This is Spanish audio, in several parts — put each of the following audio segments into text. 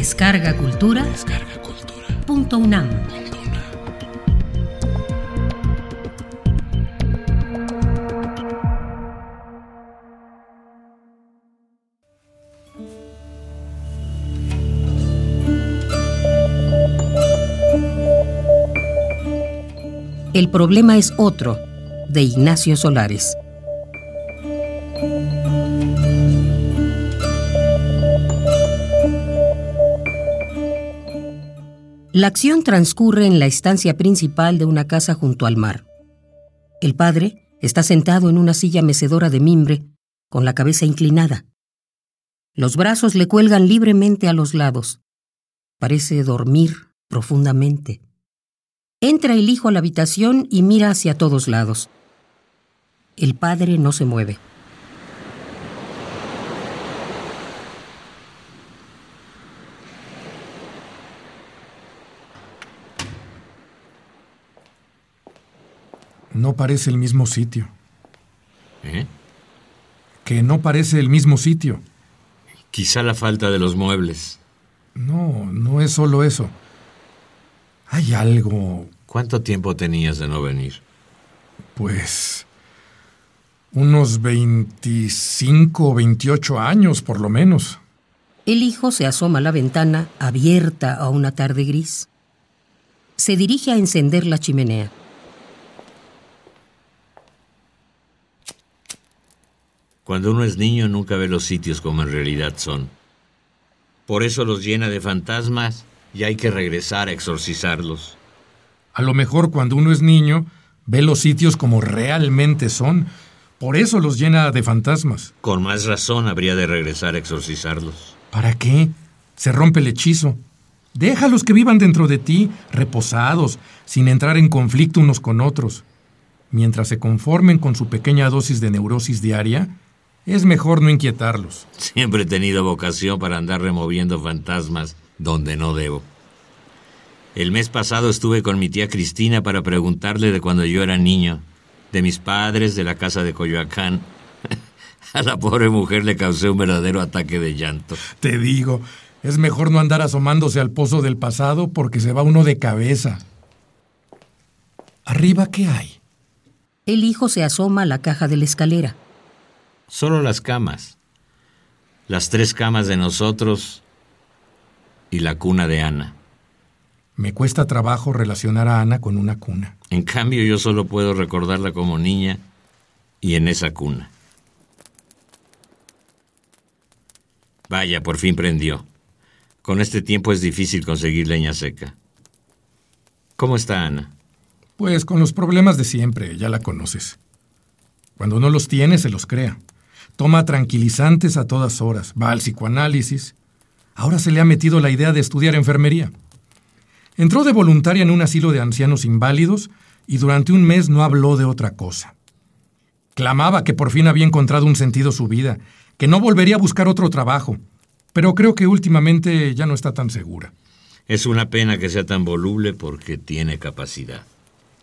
Descarga Cultura. Descarga Cultura. Punto UNAM. El problema es otro, de Ignacio Solares. La acción transcurre en la estancia principal de una casa junto al mar. El padre está sentado en una silla mecedora de mimbre, con la cabeza inclinada. Los brazos le cuelgan libremente a los lados. Parece dormir profundamente. Entra el hijo a la habitación y mira hacia todos lados. El padre no se mueve. No parece el mismo sitio. ¿Eh? Que no parece el mismo sitio. Quizá la falta de los muebles. No, no es solo eso. Hay algo, ¿Cuánto tiempo tenías de no venir? pues... Unos 25 o 28 años, por lo menos. El hijo se asoma a la ventana abierta a una tarde gris. Se dirige a encender la chimenea. Cuando uno es niño nunca ve los sitios como en realidad son. Por eso los llena de fantasmas y hay que regresar a exorcizarlos. A lo mejor cuando uno es niño, ve los sitios como realmente son. Por eso los llena de fantasmas. Con más razón habría de regresar a exorcizarlos. ¿Para qué? Se rompe el hechizo. Déjalos que vivan dentro de ti, reposados, sin entrar en conflicto unos con otros. Mientras se conformen con su pequeña dosis de neurosis diaria, es mejor no inquietarlos. Siempre he tenido vocación para andar removiendo fantasmas donde no debo. El mes pasado estuve con mi tía Cristina para preguntarle de cuando yo era niño, de mis padres, de la casa de Coyoacán. A la pobre mujer le causé un verdadero ataque de llanto. Te digo, es mejor no andar asomándose al pozo del pasado porque se va uno de cabeza. ¿Arriba qué hay? El hijo se asoma a la caja de la escalera. Solo las camas. Las tres camas de nosotros y la cuna de Ana. Me cuesta trabajo relacionar a Ana con una cuna. En cambio, yo solo puedo recordarla como niña y en esa cuna. Vaya, por fin prendió. Con este tiempo es difícil conseguir leña seca. ¿Cómo está Ana? Pues con los problemas de siempre, ya la conoces. Cuando no los tiene, se los crea. Toma tranquilizantes a todas horas, va al psicoanálisis. Ahora se le ha metido la idea de estudiar enfermería. Entró de voluntaria en un asilo de ancianos inválidos y durante un mes no habló de otra cosa. Clamaba que por fin había encontrado un sentido su vida, que no volvería a buscar otro trabajo, pero creo que últimamente ya no está tan segura. Es una pena que sea tan voluble porque tiene capacidad.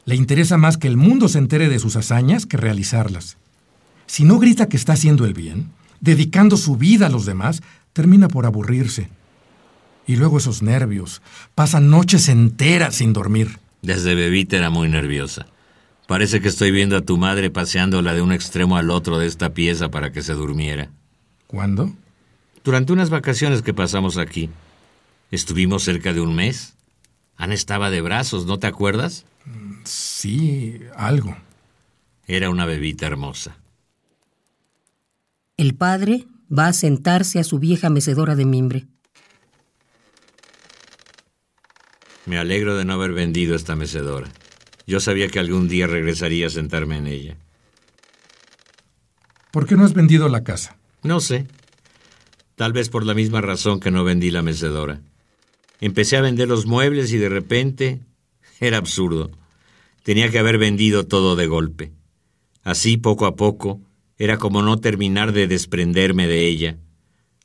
Le interesa más que el mundo se entere de sus hazañas que realizarlas. Si no grita que está haciendo el bien, dedicando su vida a los demás, termina por aburrirse. Y luego esos nervios. Pasan noches enteras sin dormir. Desde bebita era muy nerviosa. Parece que estoy viendo a tu madre paseándola de un extremo al otro de esta pieza para que se durmiera. ¿Cuándo? Durante unas vacaciones que pasamos aquí. Estuvimos cerca de un mes. Ana estaba de brazos, ¿no te acuerdas? Sí, algo. Era una bebita hermosa. El padre va a sentarse a su vieja mecedora de mimbre. Me alegro de no haber vendido esta mecedora. Yo sabía que algún día regresaría a sentarme en ella. ¿Por qué no has vendido la casa? No sé. Tal vez por la misma razón que no vendí la mecedora. Empecé a vender los muebles y de repente era absurdo. Tenía que haber vendido todo de golpe. Así, poco a poco, era como no terminar de desprenderme de ella,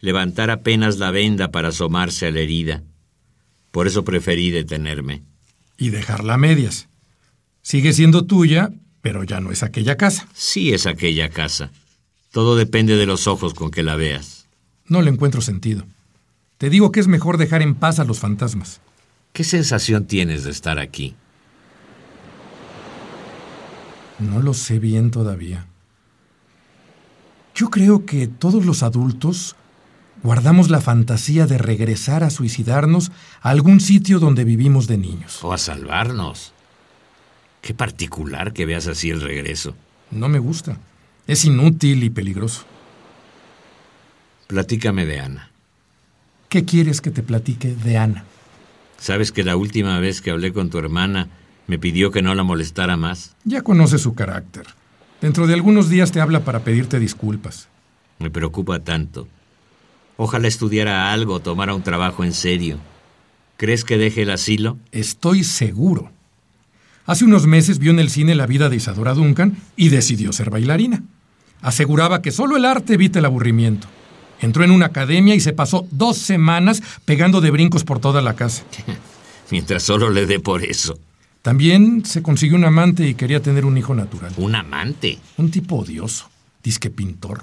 levantar apenas la venda para asomarse a la herida. Por eso preferí detenerme. Y dejarla a medias. Sigue siendo tuya, pero ya no es aquella casa. Sí es aquella casa. Todo depende de los ojos con que la veas. No le encuentro sentido. Te digo que es mejor dejar en paz a los fantasmas. ¿Qué sensación tienes de estar aquí? No lo sé bien todavía. Yo creo que todos los adultos guardamos la fantasía de regresar a suicidarnos a algún sitio donde vivimos de niños. O a salvarnos. Qué particular que veas así el regreso. No me gusta. Es inútil y peligroso. Platícame de Ana. ¿Qué quieres que te platique de Ana? ¿Sabes que la última vez que hablé con tu hermana me pidió que no la molestara más? Ya conoces su carácter. Dentro de algunos días te habla para pedirte disculpas. Me preocupa tanto. Ojalá estudiara algo, tomara un trabajo en serio. ¿Crees que deje el asilo? Estoy seguro. Hace unos meses vio en el cine la vida de Isadora Duncan y decidió ser bailarina. Aseguraba que solo el arte evita el aburrimiento. Entró en una academia y se pasó dos semanas pegando de brincos por toda la casa. Mientras solo le dé por eso. También se consiguió un amante y quería tener un hijo natural. ¿Un amante? Un tipo odioso, disque pintor.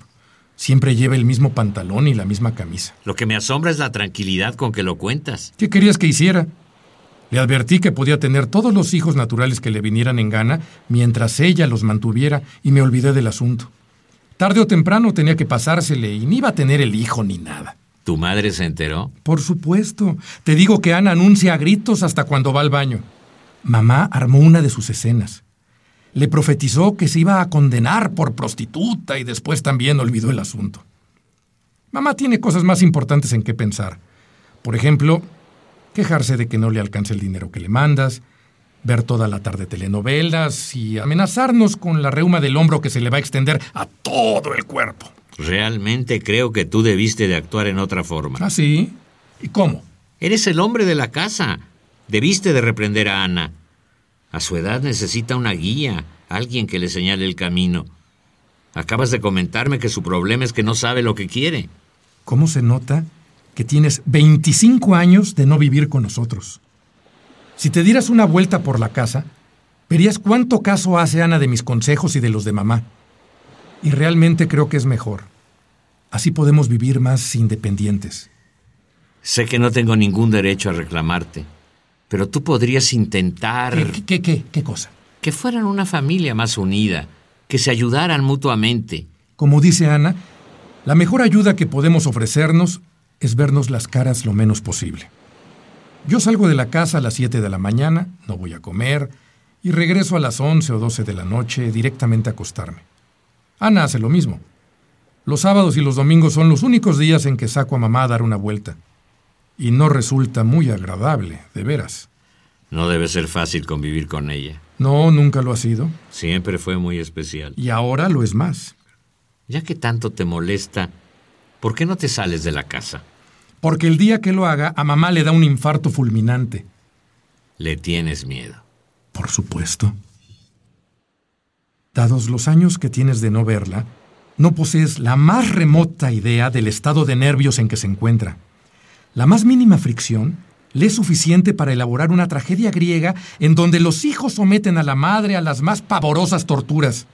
Siempre lleva el mismo pantalón y la misma camisa. Lo que me asombra es la tranquilidad con que lo cuentas. ¿Qué querías que hiciera? Le advertí que podía tener todos los hijos naturales que le vinieran en gana mientras ella los mantuviera y me olvidé del asunto. Tarde o temprano tenía que pasársele y ni iba a tener el hijo ni nada. ¿Tu madre se enteró? Por supuesto. Te digo que Ana anuncia a gritos hasta cuando va al baño. Mamá armó una de sus escenas. Le profetizó que se iba a condenar por prostituta y después también olvidó el asunto. Mamá tiene cosas más importantes en qué pensar. Por ejemplo, quejarse de que no le alcance el dinero que le mandas, ver toda la tarde telenovelas y amenazarnos con la reuma del hombro que se le va a extender a todo el cuerpo. Realmente creo que tú debiste de actuar en otra forma. ¿Ah, sí? ¿Y cómo? Eres el hombre de la casa. Debiste de reprender a Ana. A su edad necesita una guía, alguien que le señale el camino. Acabas de comentarme que su problema es que no sabe lo que quiere. ¿Cómo se nota que tienes 25 años de no vivir con nosotros? Si te dieras una vuelta por la casa, verías cuánto caso hace Ana de mis consejos y de los de mamá. Y realmente creo que es mejor. Así podemos vivir más independientes. Sé que no tengo ningún derecho a reclamarte, pero tú podrías intentar... ¿Qué, qué, qué, qué cosa? Que fueran una familia más unida, que se ayudaran mutuamente. Como dice Ana, la mejor ayuda que podemos ofrecernos es vernos las caras lo menos posible. Yo salgo de la casa a las 7 de la mañana, no voy a comer, y regreso a las 11 o 12 de la noche directamente a acostarme. Ana hace lo mismo. Los sábados y los domingos son los únicos días en que saco a mamá a dar una vuelta. Y no resulta muy agradable, de veras. No debe ser fácil convivir con ella. No, nunca lo ha sido. Siempre fue muy especial. Y ahora lo es más. Ya que tanto te molesta, ¿por qué no te sales de la casa? Porque el día que lo haga, a mamá le da un infarto fulminante. Le tienes miedo. Por supuesto. Dados los años que tienes de no verla, no posees la más remota idea del estado de nervios en que se encuentra. La más mínima fricción le es suficiente para elaborar una tragedia griega en donde los hijos someten a la madre a las más pavorosas torturas,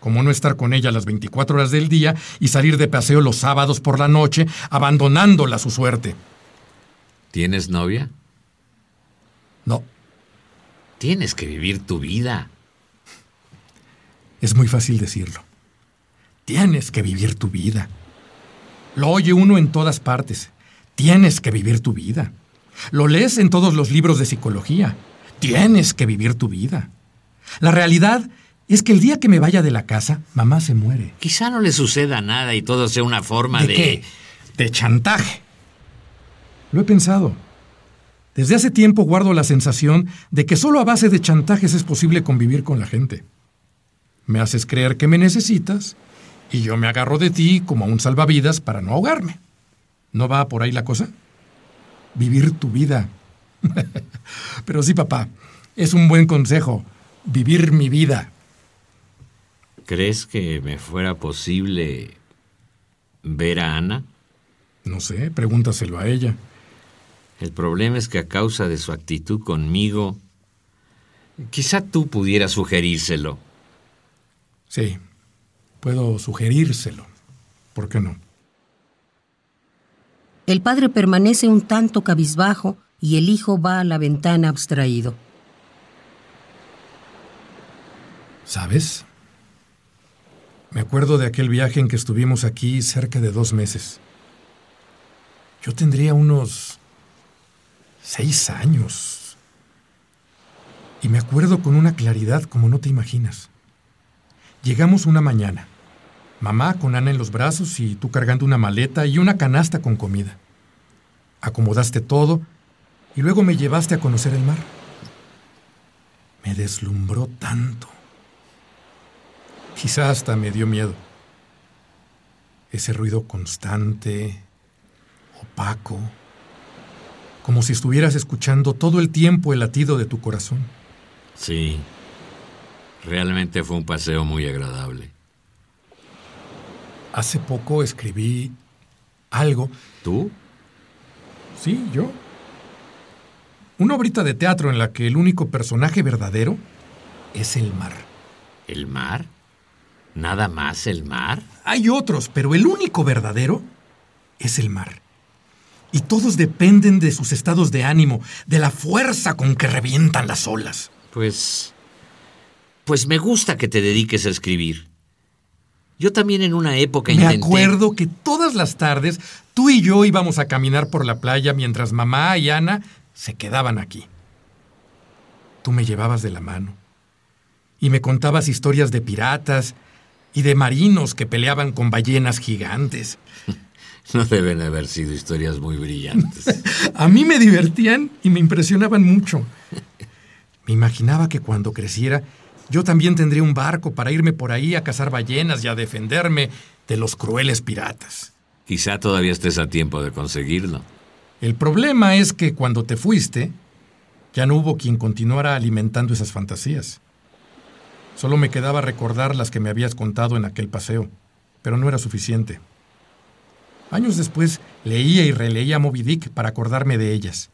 como no estar con ella las 24 horas del día y salir de paseo los sábados por la noche, abandonándola a su suerte. ¿Tienes novia? No, Tienes que vivir tu vida. es muy fácil decirlo. Tienes que vivir tu vida. Lo oye uno en todas partes. Tienes que vivir tu vida. Lo lees en todos los libros de psicología. Tienes que vivir tu vida. La realidad es que el día que me vaya de la casa, mamá se muere. Quizá no le suceda nada y todo sea una forma de... ¿De qué? De chantaje. Lo he pensado. Desde hace tiempo guardo la sensación de que solo a base de chantajes es posible convivir con la gente. Me haces creer que me necesitas y yo me agarro de ti como a un salvavidas para no ahogarme. ¿No va por ahí la cosa? Vivir tu vida. Pero sí, papá, es un buen consejo. Vivir mi vida. ¿Crees que me fuera posible ver a Ana? No sé, pregúntaselo a ella. El problema es que a causa de su actitud conmigo, quizá tú pudieras sugerírselo. Sí, puedo sugerírselo. ¿Por qué no? El padre permanece un tanto cabizbajo y el hijo va a la ventana abstraído. ¿Sabes? Me acuerdo de aquel viaje en que estuvimos aquí cerca de dos meses. Yo tendría unos seis años. Y me acuerdo con una claridad como no te imaginas. Llegamos una mañana. Mamá con Ana en los brazos y tú cargando una maleta y una canasta con comida. Acomodaste todo y luego me llevaste a conocer el mar. Me deslumbró tanto. Quizá hasta me dio miedo. Ese ruido constante, opaco, como si estuvieras escuchando todo el tiempo el latido de tu corazón. Sí, realmente fue un paseo muy agradable. Hace poco escribí algo. ¿Tú? Sí, yo. Una obrita de teatro en la que el único personaje verdadero es el mar. ¿El mar? ¿Nada más el mar? Hay otros, pero el único verdadero es el mar. Y todos dependen de sus estados de ánimo, de la fuerza con que revientan las olas. Pues... Pues me gusta que te dediques a escribir. Yo también en una época Me acuerdo que todas las tardes tú y yo íbamos a caminar por la playa mientras mamá y Ana se quedaban aquí. Tú me llevabas de la mano y me contabas historias de piratas y de marinos que peleaban con ballenas gigantes. No deben haber sido historias muy brillantes. a mí me divertían y me impresionaban mucho. Me imaginaba que cuando creciera yo también tendría un barco para irme por ahí a cazar ballenas y a defenderme de los crueles piratas. Quizá todavía estés a tiempo de conseguirlo. El problema es que cuando te fuiste, ya no hubo quien continuara alimentando esas fantasías. Solo me quedaba recordar las que me habías contado en aquel paseo, pero no era suficiente. Años después leía y releía Moby Dick para acordarme de ellas.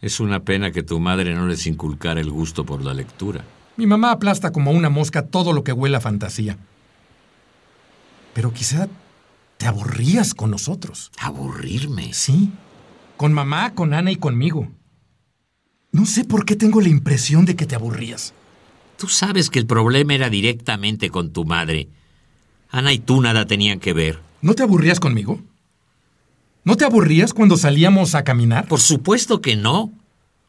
Es una pena que tu madre no les inculcara el gusto por la lectura. Mi mamá aplasta como una mosca todo lo que huela a fantasía. Pero quizá te aburrías con nosotros. ¿Aburrirme? Sí. Con mamá, con Ana y conmigo. No sé por qué tengo la impresión de que te aburrías. Tú sabes que el problema era directamente con tu madre. Ana y tú nada tenían que ver. ¿No te aburrías conmigo? ¿No te aburrías cuando salíamos a caminar? Por supuesto que no.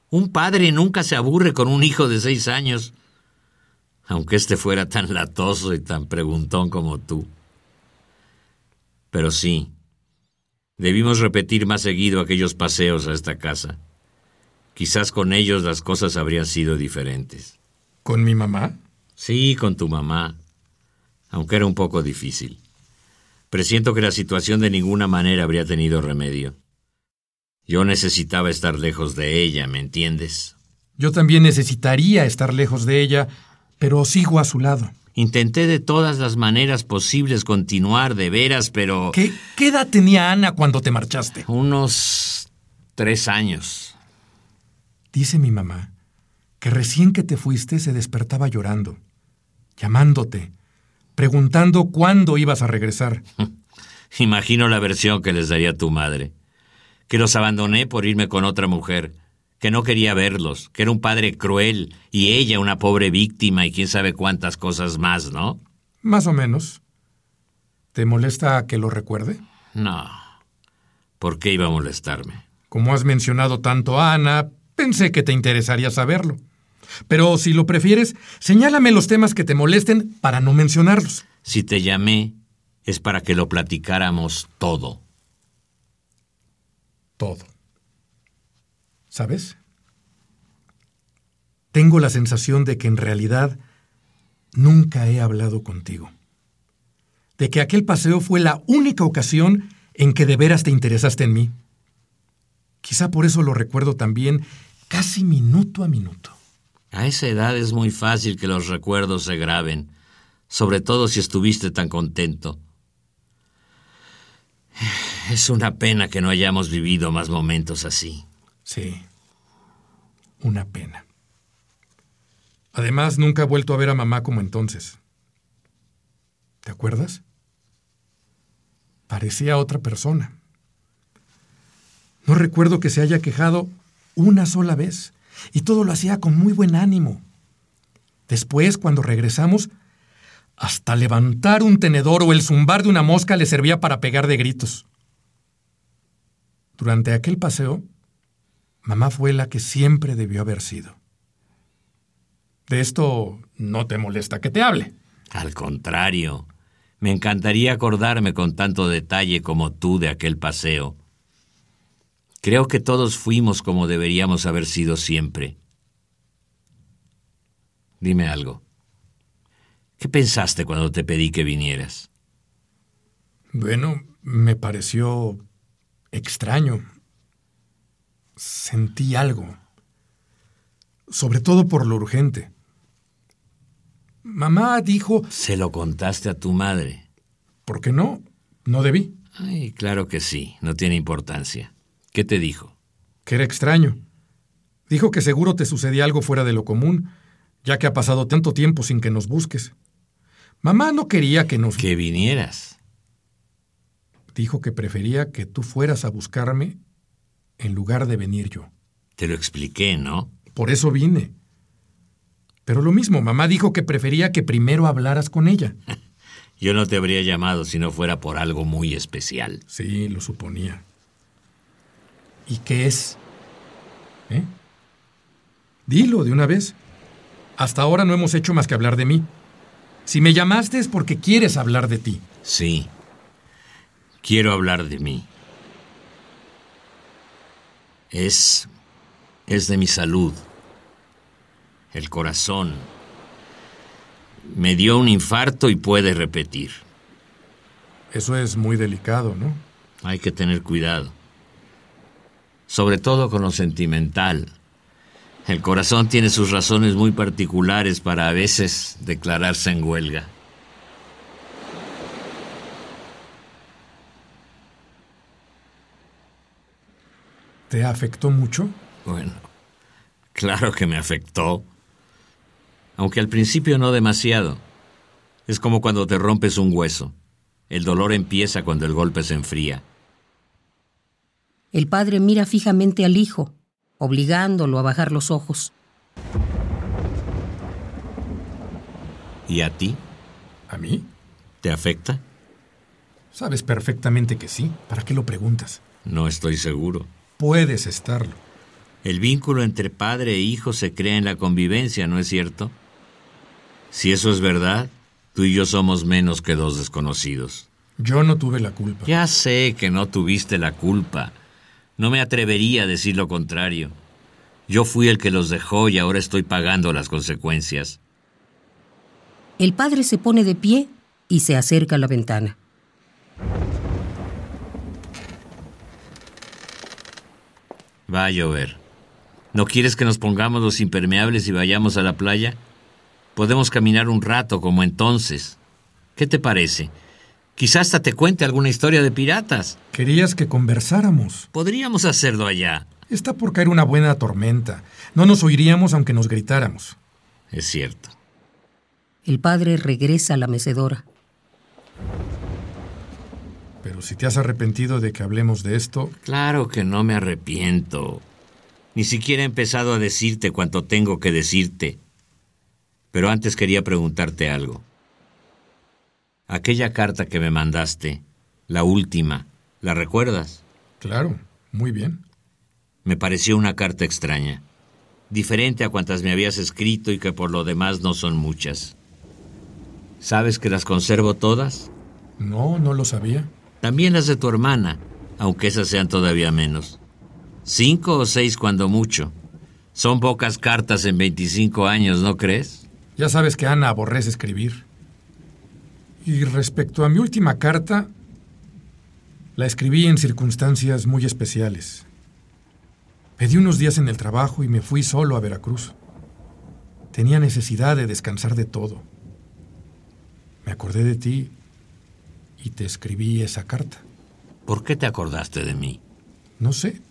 Un padre nunca se aburre con un hijo de seis años, aunque éste fuera tan latoso y tan preguntón como tú. Pero sí, debimos repetir más seguido aquellos paseos a esta casa. Quizás con ellos las cosas habrían sido diferentes. ¿Con mi mamá? Sí, con tu mamá, aunque era un poco difícil. Presiento que la situación de ninguna manera habría tenido remedio. Yo necesitaba estar lejos de ella, ¿me entiendes? Yo también necesitaría estar lejos de ella, pero sigo a su lado. Intenté de todas las maneras posibles continuar de veras, pero... ¿Qué, ¿Qué, edad tenía Ana cuando te marchaste? Unos tres años. Dice mi mamá que recién que te fuiste se despertaba llorando, llamándote, preguntando cuándo ibas a regresar. Imagino la versión que les daría tu madre que los abandoné por irme con otra mujer, que no quería verlos, que era un padre cruel y ella una pobre víctima y quién sabe cuántas cosas más, ¿no? Más o menos. ¿Te molesta que lo recuerde? No. ¿Por qué iba a molestarme? Como has mencionado tanto a Ana, pensé que te interesaría saberlo. Pero si lo prefieres, señálame los temas que te molesten para no mencionarlos. Si te llamé, es para que lo platicáramos todo todo. ¿Sabes? Tengo la sensación de que en realidad nunca he hablado contigo. De que aquel paseo fue la única ocasión en que de veras te interesaste en mí. Quizá por eso lo recuerdo también casi minuto a minuto. A esa edad es muy fácil que los recuerdos se graben, sobre todo si estuviste tan contento. Es una pena que no hayamos vivido más momentos así. Sí, una pena. Además, nunca he vuelto a ver a mamá como entonces. ¿Te acuerdas? Parecía otra persona. No recuerdo que se haya quejado una sola vez, y todo lo hacía con muy buen ánimo. Después, cuando regresamos, hasta levantar un tenedor o el zumbar de una mosca le servía para pegar de gritos. Durante aquel paseo, mamá fue la que siempre debió haber sido. De esto no te molesta que te hable. Al contrario, me encantaría acordarme con tanto detalle como tú de aquel paseo. Creo que todos fuimos como deberíamos haber sido siempre. Dime algo. ¿Qué pensaste cuando te pedí que vinieras? Bueno, me pareció extraño. Sentí algo. Sobre todo por lo urgente. Mamá dijo... ¿Se lo contaste a tu madre? ¿Por qué no? No debí. Ay, claro que sí, no tiene importancia. ¿Qué te dijo? Que era extraño. Dijo que seguro te sucedía algo fuera de lo común, ya que ha pasado tanto tiempo sin que nos busques. Mamá no quería que nos... Que vinieras. Dijo que prefería que tú fueras a buscarme en lugar de venir yo. Te lo expliqué, ¿no? Por eso vine. Pero lo mismo, mamá dijo que prefería que primero hablaras con ella. Yo no te habría llamado si no fuera por algo muy especial. Sí, lo suponía. ¿Y qué es? ¿Eh? Dilo de una vez. Hasta ahora no hemos hecho más que hablar de mí. Si me llamaste es porque quieres hablar de ti. Sí. Quiero hablar de mí. Es... es de mi salud. El corazón. Me dio un infarto y puede repetir. Eso es muy delicado, ¿no? Hay que tener cuidado. Sobre todo con lo sentimental. El corazón tiene sus razones muy particulares para a veces declararse en huelga. ¿Te afectó mucho? Bueno, claro que me afectó. Aunque al principio no demasiado. Es como cuando te rompes un hueso. El dolor empieza cuando el golpe se enfría. El padre mira fijamente al hijo, obligándolo a bajar los ojos. ¿Y a ti? ¿A mí? ¿Te afecta? Sabes perfectamente que sí. ¿Para qué lo preguntas? No estoy seguro. Puedes estarlo. El vínculo entre padre e hijo se crea en la convivencia, ¿no es cierto? Si eso es verdad, tú y yo somos menos que dos desconocidos. Yo no tuve la culpa. Ya sé que no tuviste la culpa. No me atrevería a decir lo contrario. Yo fui el que los dejó y ahora estoy pagando las consecuencias. El padre se pone de pie y se acerca a la ventana. Va a llover. ¿No quieres que nos pongamos los impermeables y vayamos a la playa? Podemos caminar un rato como entonces. ¿Qué te parece? Quizás hasta te cuente alguna historia de piratas. Querías que conversáramos. Podríamos hacerlo allá. Está por caer una buena tormenta. No nos oiríamos aunque nos gritáramos. Es cierto. El padre regresa a la mecedora. Pero si te has arrepentido de que hablemos de esto... Claro que no me arrepiento. Ni siquiera he empezado a decirte cuanto tengo que decirte. Pero antes quería preguntarte algo. Aquella carta que me mandaste, la última, ¿la recuerdas? Claro, muy bien. Me pareció una carta extraña, diferente a cuantas me habías escrito y que por lo demás no son muchas. ¿Sabes que las conservo todas? No, no lo sabía. También las de tu hermana, aunque esas sean todavía menos. Cinco o seis cuando mucho. Son pocas cartas en 25 años, ¿no crees? Ya sabes que Ana aborrece escribir. Y respecto a mi última carta, la escribí en circunstancias muy especiales. Pedí unos días en el trabajo y me fui solo a Veracruz. Tenía necesidad de descansar de todo. Me acordé de ti y te escribí esa carta. ¿Por qué te acordaste de mí? No sé.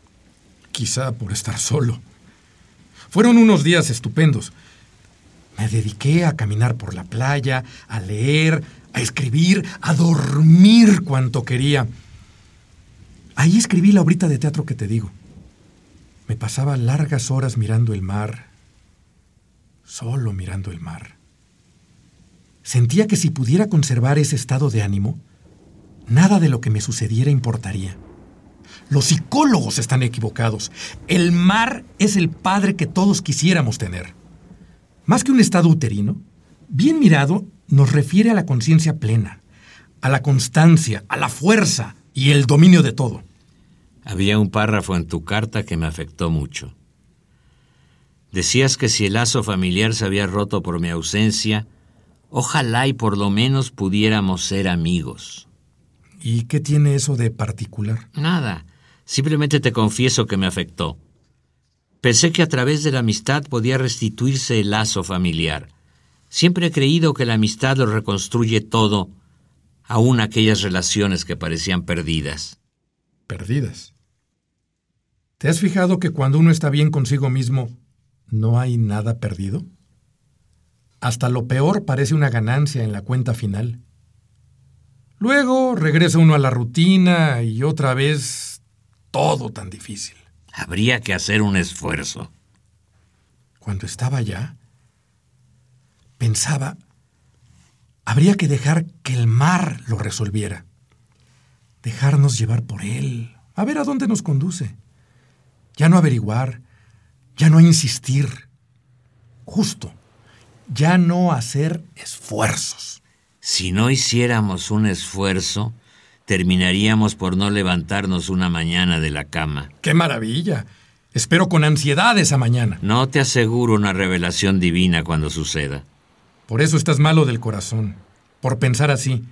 Quizá por estar solo. Fueron unos días estupendos. Me dediqué a caminar por la playa, a leer, a escribir, a dormir cuanto quería. Ahí escribí la obrita de teatro que te digo. Me pasaba largas horas mirando el mar, solo mirando el mar. Sentía que si pudiera conservar ese estado de ánimo, nada de lo que me sucediera importaría. Los psicólogos están equivocados. El mar es el padre que todos quisiéramos tener. Más que un estado uterino, bien mirado, nos refiere a la conciencia plena, a la constancia, a la fuerza y el dominio de todo. Había un párrafo en tu carta que me afectó mucho. Decías que si el lazo familiar se había roto por mi ausencia, ojalá y por lo menos pudiéramos ser amigos. ¿Y qué tiene eso de particular? Nada. Simplemente te confieso que me afectó. Pensé que a través de la amistad podía restituirse el lazo familiar. Siempre he creído que la amistad lo reconstruye todo, aun aquellas relaciones que parecían perdidas. Perdidas. ¿Te has fijado que cuando uno está bien consigo mismo, no hay nada perdido? Hasta lo peor parece una ganancia en la cuenta final. Luego regresa uno a la rutina y otra vez todo tan difícil. Habría que hacer un esfuerzo. Cuando estaba allá, pensaba, habría que dejar que el mar lo resolviera. Dejarnos llevar por él, a ver a dónde nos conduce. Ya no averiguar, ya no insistir. Justo, ya no hacer esfuerzos. Si no hiciéramos un esfuerzo, terminaríamos por no levantarnos una mañana de la cama. ¡Qué maravilla! Espero con ansiedad esa mañana. No te aseguro una revelación divina cuando suceda. Por eso estás malo del corazón, por pensar así.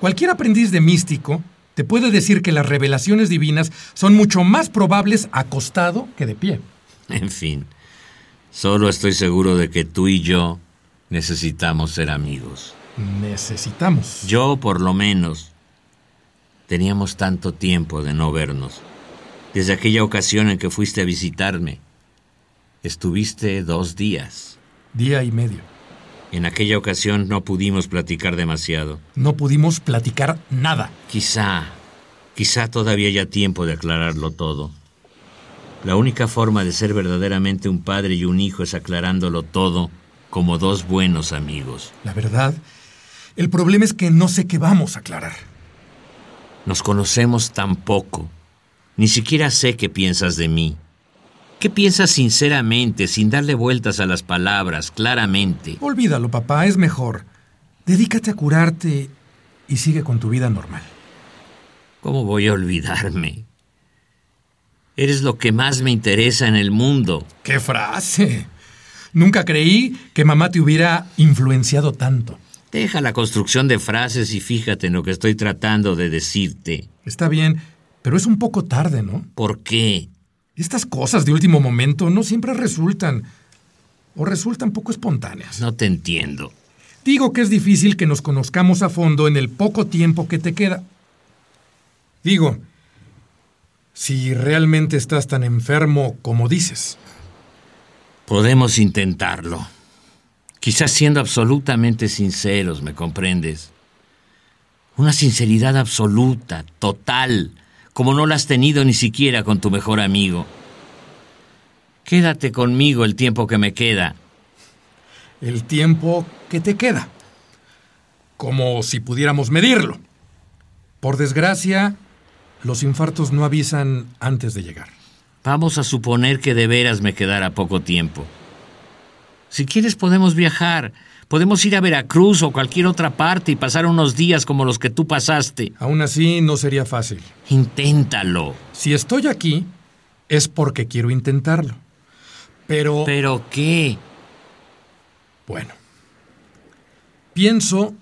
Cualquier aprendiz de místico te puede decir que las revelaciones divinas son mucho más probables acostado que de pie. En fin, solo estoy seguro de que tú y yo necesitamos ser amigos. Necesitamos. Yo, por lo menos, Teníamos tanto tiempo de no vernos. Desde aquella ocasión en que fuiste a visitarme. Estuviste dos días. Día y medio. En aquella ocasión no pudimos platicar demasiado. No pudimos platicar nada. Quizá, quizá todavía haya tiempo de aclararlo todo. La única forma de ser verdaderamente un padre y un hijo es aclarándolo todo como dos buenos amigos. La verdad, el problema es que no sé qué vamos a aclarar. Nos conocemos tan poco. Ni siquiera sé qué piensas de mí. ¿Qué piensas sinceramente, sin darle vueltas a las palabras, claramente? Olvídalo, papá, es mejor. Dedícate a curarte y sigue con tu vida normal. ¿Cómo voy a olvidarme? Eres lo que más me interesa en el mundo. ¡Qué frase! Nunca creí que mamá te hubiera influenciado tanto. Deja la construcción de frases y fíjate en lo que estoy tratando de decirte. Está bien, pero es un poco tarde, ¿no? ¿Por qué? Estas cosas de último momento no siempre resultan o resultan poco espontáneas. No te entiendo. Digo que es difícil que nos conozcamos a fondo en el poco tiempo que te queda. Digo, si realmente estás tan enfermo como dices. Podemos intentarlo. Quizás siendo absolutamente sinceros, ¿me comprendes? Una sinceridad absoluta, total, como no la has tenido ni siquiera con tu mejor amigo. Quédate conmigo el tiempo que me queda. El tiempo que te queda. Como si pudiéramos medirlo. Por desgracia, los infartos no avisan antes de llegar. Vamos a suponer que de veras me quedara poco tiempo. Si quieres podemos viajar. Podemos ir a Veracruz o cualquier otra parte y pasar unos días como los que tú pasaste. Aún así, no sería fácil. Inténtalo. Si estoy aquí, es porque quiero intentarlo. Pero... ¿Pero qué? Bueno. Pienso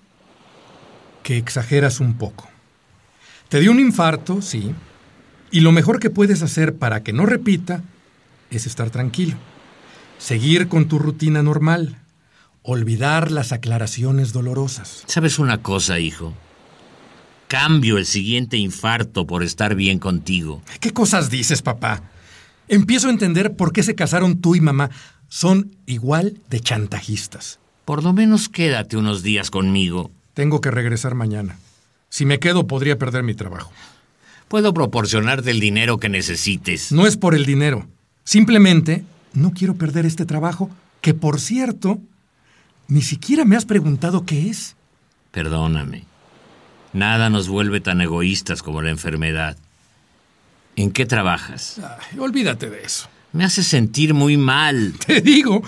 que exageras un poco. Te dio un infarto, sí, y lo mejor que puedes hacer para que no repita es estar tranquilo. Seguir con tu rutina normal. Olvidar las aclaraciones dolorosas. ¿Sabes una cosa, hijo? Cambio el siguiente infarto por estar bien contigo. ¿Qué cosas dices, papá? Empiezo a entender por qué se casaron tú y mamá. Son igual de chantajistas. Por lo menos quédate unos días conmigo. Tengo que regresar mañana. Si me quedo podría perder mi trabajo. Puedo proporcionarte el dinero que necesites. No es por el dinero. Simplemente no quiero perder este trabajo, que por cierto, ni siquiera me has preguntado qué es. Perdóname. Nada nos vuelve tan egoístas como la enfermedad. ¿En qué trabajas? Ay, olvídate de eso. Me hace sentir muy mal. Te digo,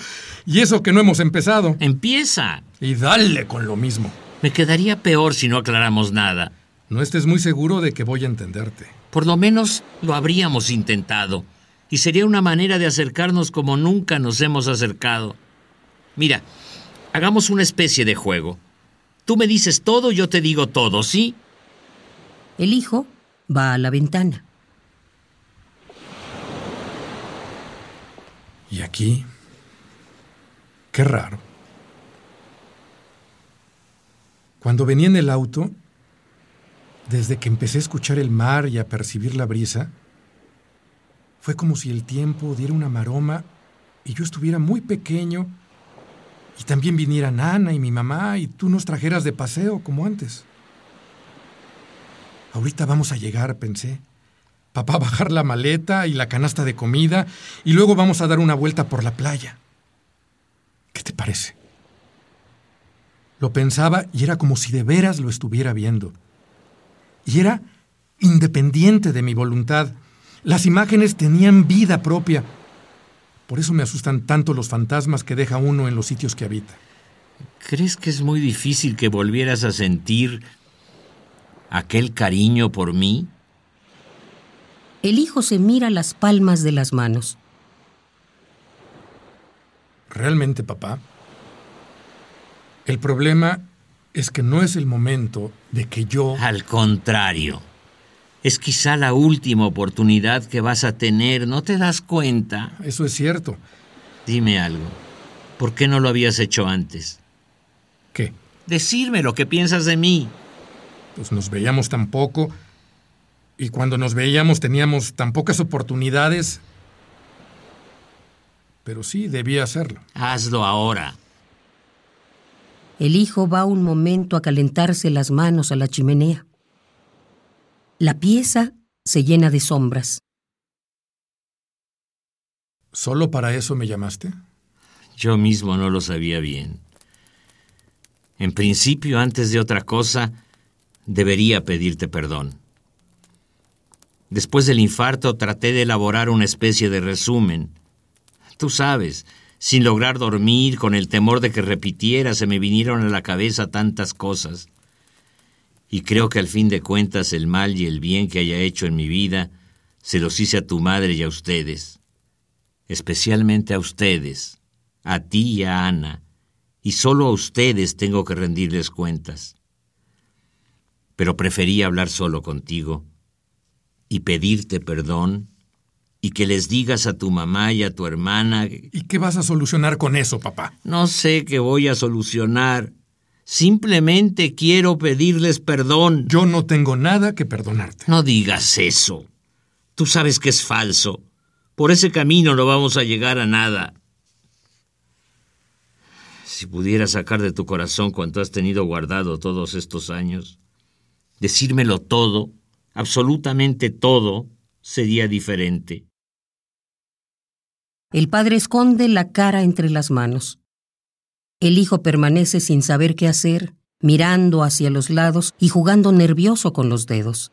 y eso que no hemos empezado. Empieza. Y dale con lo mismo. Me quedaría peor si no aclaramos nada. No estés muy seguro de que voy a entenderte. Por lo menos lo habríamos intentado. Y sería una manera de acercarnos como nunca nos hemos acercado. Mira, hagamos una especie de juego. Tú me dices todo, yo te digo todo, ¿sí? El hijo va a la ventana. ¿Y aquí? Qué raro. Cuando venía en el auto, desde que empecé a escuchar el mar y a percibir la brisa, fue como si el tiempo diera una maroma y yo estuviera muy pequeño y también vinieran Ana y mi mamá y tú nos trajeras de paseo como antes. Ahorita vamos a llegar, pensé. Papá bajar la maleta y la canasta de comida y luego vamos a dar una vuelta por la playa. ¿Qué te parece? Lo pensaba y era como si de veras lo estuviera viendo. Y era independiente de mi voluntad. Las imágenes tenían vida propia. Por eso me asustan tanto los fantasmas que deja uno en los sitios que habita. ¿Crees que es muy difícil que volvieras a sentir aquel cariño por mí? El hijo se mira las palmas de las manos. Realmente, papá, el problema es que no es el momento de que yo... Al contrario. Es quizá la última oportunidad que vas a tener, ¿no te das cuenta? Eso es cierto. Dime algo. ¿Por qué no lo habías hecho antes? ¿Qué? Decirme lo que piensas de mí. Pues nos veíamos tan poco y cuando nos veíamos teníamos tan pocas oportunidades. Pero sí, debía hacerlo. Hazlo ahora. El hijo va un momento a calentarse las manos a la chimenea. La pieza se llena de sombras. ¿Solo para eso me llamaste? Yo mismo no lo sabía bien. En principio, antes de otra cosa, debería pedirte perdón. Después del infarto traté de elaborar una especie de resumen. Tú sabes, sin lograr dormir, con el temor de que repitiera, se me vinieron a la cabeza tantas cosas. Y creo que al fin de cuentas el mal y el bien que haya hecho en mi vida se los hice a tu madre y a ustedes. Especialmente a ustedes, a ti y a Ana, y solo a ustedes tengo que rendirles cuentas. Pero preferí hablar solo contigo y pedirte perdón y que les digas a tu mamá y a tu hermana... ¿Y qué vas a solucionar con eso, papá? No sé qué voy a solucionar. Simplemente quiero pedirles perdón. Yo no tengo nada que perdonarte. No digas eso. Tú sabes que es falso. Por ese camino no vamos a llegar a nada. Si pudiera sacar de tu corazón cuanto has tenido guardado todos estos años, decírmelo todo, absolutamente todo, sería diferente. El padre esconde la cara entre las manos. El hijo permanece sin saber qué hacer, mirando hacia los lados y jugando nervioso con los dedos.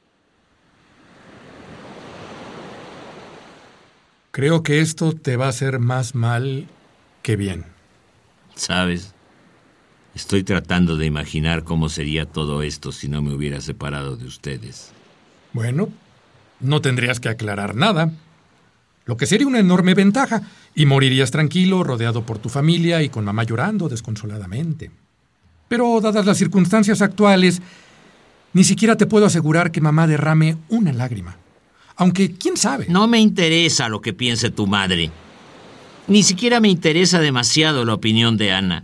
Creo que esto te va a hacer más mal que bien. ¿Sabes? Estoy tratando de imaginar cómo sería todo esto si no me hubiera separado de ustedes. Bueno, no tendrías que aclarar nada, lo que sería una enorme ventaja, y morirías tranquilo, rodeado por tu familia y con mamá llorando desconsoladamente. Pero dadas las circunstancias actuales, ni siquiera te puedo asegurar que mamá derrame una lágrima. Aunque, ¿quién sabe? No me interesa lo que piense tu madre. Ni siquiera me interesa demasiado la opinión de Ana.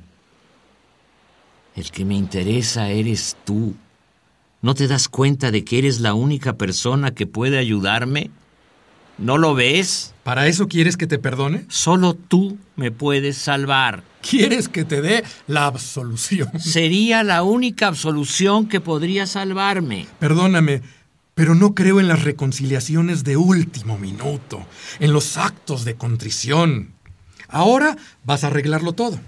El que me interesa eres tú. ¿No te das cuenta de que eres la única persona que puede ayudarme? ¿No lo ves? ¿Para eso quieres que te perdone? Solo tú me puedes salvar. ¿Quieres que te dé la absolución? Sería la única absolución que podría salvarme. Perdóname, Pero no creo en las reconciliaciones de último minuto, en los actos de contrición. Ahora vas a arreglarlo todo,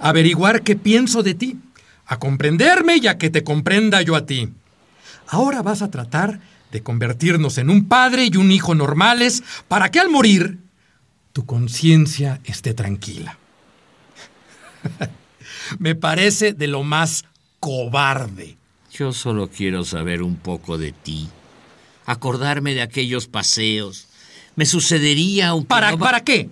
averiguar qué pienso de ti, a comprenderme y a que te comprenda yo a ti. Ahora vas a tratar de convertirnos en un padre y un hijo normales para que al morir tu conciencia esté tranquila. Me parece de lo más cobarde. Yo solo quiero saber un poco de ti, acordarme de aquellos paseos. Me sucedería un... ¿Para, ¿Para qué?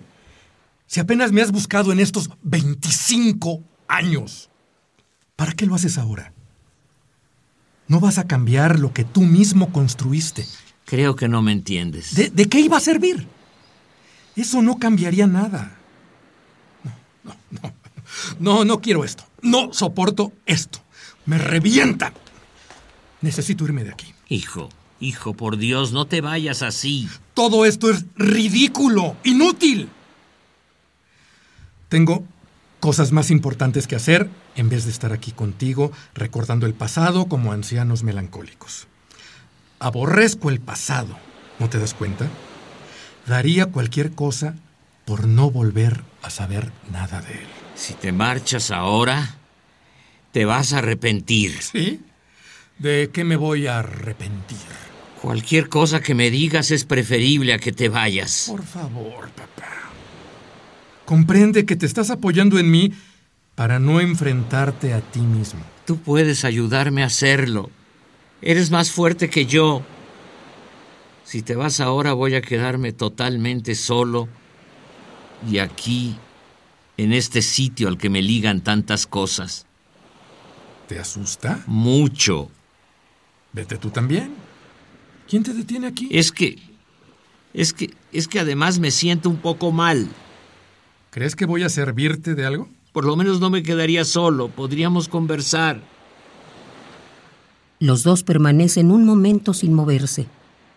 Si apenas me has buscado en estos 25 años, ¿para qué lo haces ahora? No vas a cambiar lo que tú mismo construiste. Creo que no me entiendes. ¿De, de qué iba a servir? Eso no cambiaría nada. No, no, no. No, no quiero esto. No soporto esto. Me revienta. Necesito irme de aquí. Hijo, hijo, por Dios, no te vayas así. Todo esto es ridículo, inútil. Tengo cosas más importantes que hacer en vez de estar aquí contigo recordando el pasado como ancianos melancólicos. Aborrezco el pasado, ¿no te das cuenta? Daría cualquier cosa por no volver a saber nada de él. Si te marchas ahora, te vas a arrepentir. ¿Sí? ¿De qué me voy a arrepentir? Cualquier cosa que me digas es preferible a que te vayas. Por favor, papá. Comprende que te estás apoyando en mí para no enfrentarte a ti mismo. Tú puedes ayudarme a hacerlo. Eres más fuerte que yo. Si te vas ahora voy a quedarme totalmente solo y aquí en este sitio al que me ligan tantas cosas. ¿Te asusta? Mucho. Vete tú también. ¿Quién te detiene aquí? Es que... Es que... Es que además me siento un poco mal. ¿Crees que voy a servirte de algo? Por lo menos no me quedaría solo. Podríamos conversar. Los dos permanecen un momento sin moverse,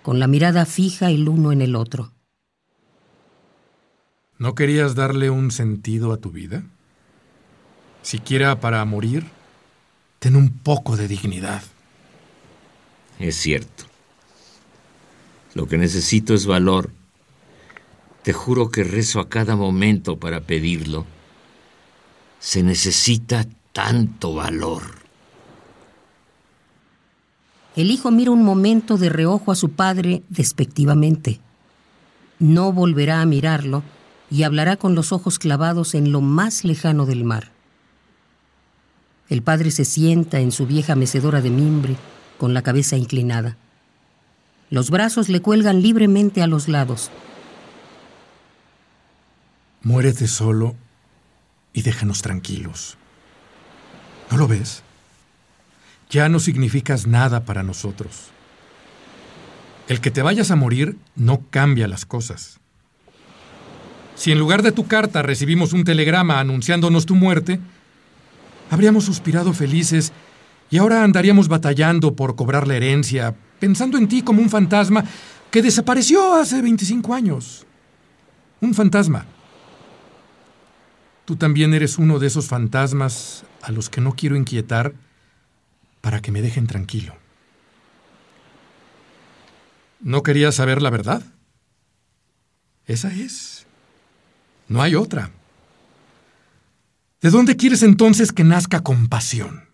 con la mirada fija el uno en el otro. ¿No querías darle un sentido a tu vida? Siquiera para morir, ten un poco de dignidad. Es cierto. Lo que necesito es valor. Te juro que rezo a cada momento para pedirlo. Se necesita tanto valor. El hijo mira un momento de reojo a su padre despectivamente. No volverá a mirarlo y hablará con los ojos clavados en lo más lejano del mar. El padre se sienta en su vieja mecedora de mimbre, con la cabeza inclinada. Los brazos le cuelgan libremente a los lados. Muérete solo y déjanos tranquilos. ¿No lo ves? Ya no significas nada para nosotros. El que te vayas a morir no cambia las cosas. Si en lugar de tu carta recibimos un telegrama anunciándonos tu muerte, habríamos suspirado felices y ahora andaríamos batallando por cobrar la herencia, pensando en ti como un fantasma que desapareció hace 25 años. Un fantasma. Tú también eres uno de esos fantasmas a los que no quiero inquietar para que me dejen tranquilo. ¿No querías saber la verdad? Esa es. No hay otra. ¿De dónde quieres entonces que nazca compasión?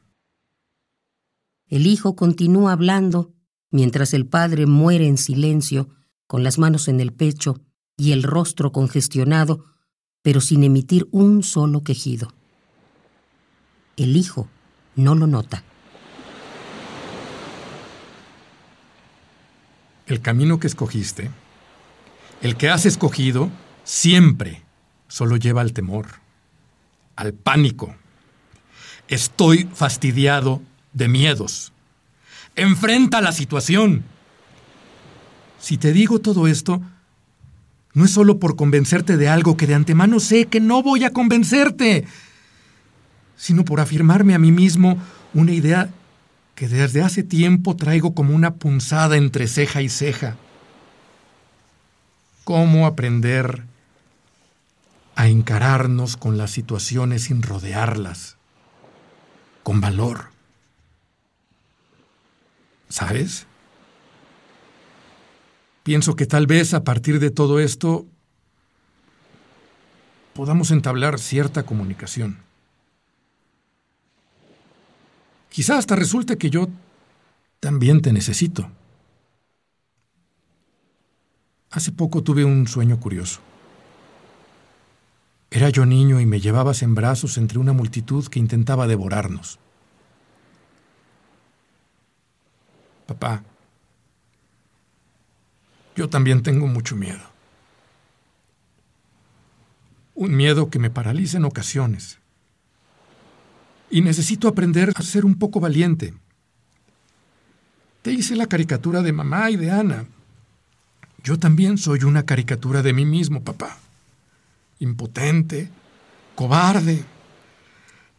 El hijo continúa hablando mientras el padre muere en silencio, con las manos en el pecho y el rostro congestionado, pero sin emitir un solo quejido. El hijo no lo nota. El camino que escogiste, el que has escogido, siempre solo lleva al temor, al pánico. Estoy fastidiado de miedos. Enfrenta la situación. Si te digo todo esto, no es solo por convencerte de algo que de antemano sé que no voy a convencerte, sino por afirmarme a mí mismo una idea que desde hace tiempo traigo como una punzada entre ceja y ceja. ¿Cómo aprender a encararnos con las situaciones sin rodearlas, con valor. ¿Sabes? Pienso que tal vez a partir de todo esto podamos entablar cierta comunicación. Quizá hasta resulte que yo también te necesito. Hace poco tuve un sueño curioso. Era yo niño y me llevabas en brazos entre una multitud que intentaba devorarnos. Papá, yo también tengo mucho miedo. Un miedo que me paraliza en ocasiones. Y necesito aprender a ser un poco valiente. Te hice la caricatura de mamá y de Ana. Yo también soy una caricatura de mí mismo, papá. Impotente, cobarde,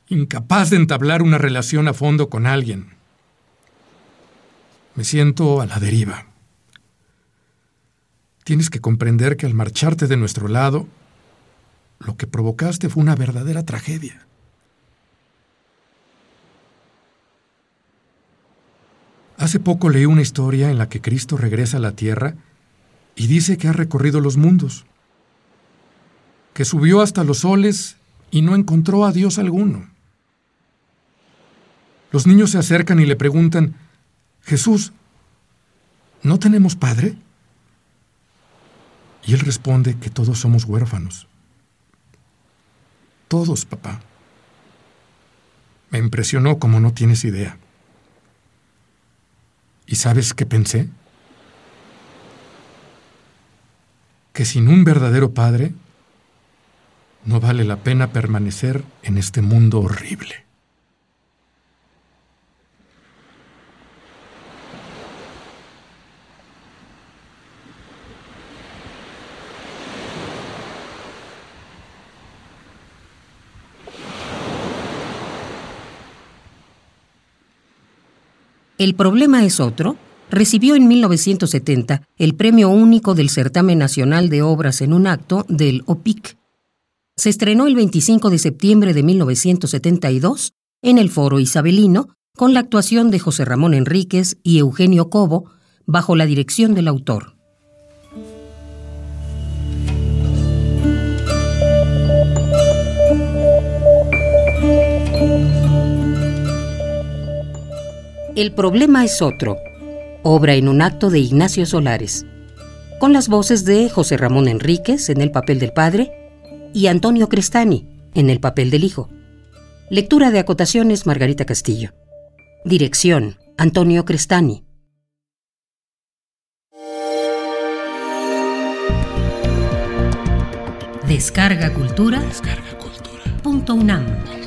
incapaz de entablar una relación a fondo con alguien. Me siento a la deriva. Tienes que comprender que al marcharte de nuestro lado, lo que provocaste fue una verdadera tragedia. Hace poco leí una historia en la que Cristo regresa a la tierra y dice que ha recorrido los mundos, que subió hasta los soles y no encontró a Dios alguno. Los niños se acercan y le preguntan, Jesús, ¿no tenemos padre? Y él responde que todos somos huérfanos. Todos, papá. Me impresionó como no tienes idea. ¿Y sabes qué pensé? Que sin un verdadero padre, no vale la pena permanecer en este mundo horrible. El problema es otro. Recibió en 1970 el premio único del Certamen Nacional de Obras en un acto del OPIC. Se estrenó el 25 de septiembre de 1972 en el Foro Isabelino con la actuación de José Ramón Enríquez y Eugenio Cobo bajo la dirección del autor. El problema es otro, obra en un acto de Ignacio Solares, con las voces de José Ramón Enríquez en el papel del padre y Antonio Crestani en el papel del hijo. Lectura de acotaciones Margarita Castillo. Dirección Antonio Crestani. Descarga Cultura. Descarga Cultura. Punto UNAM.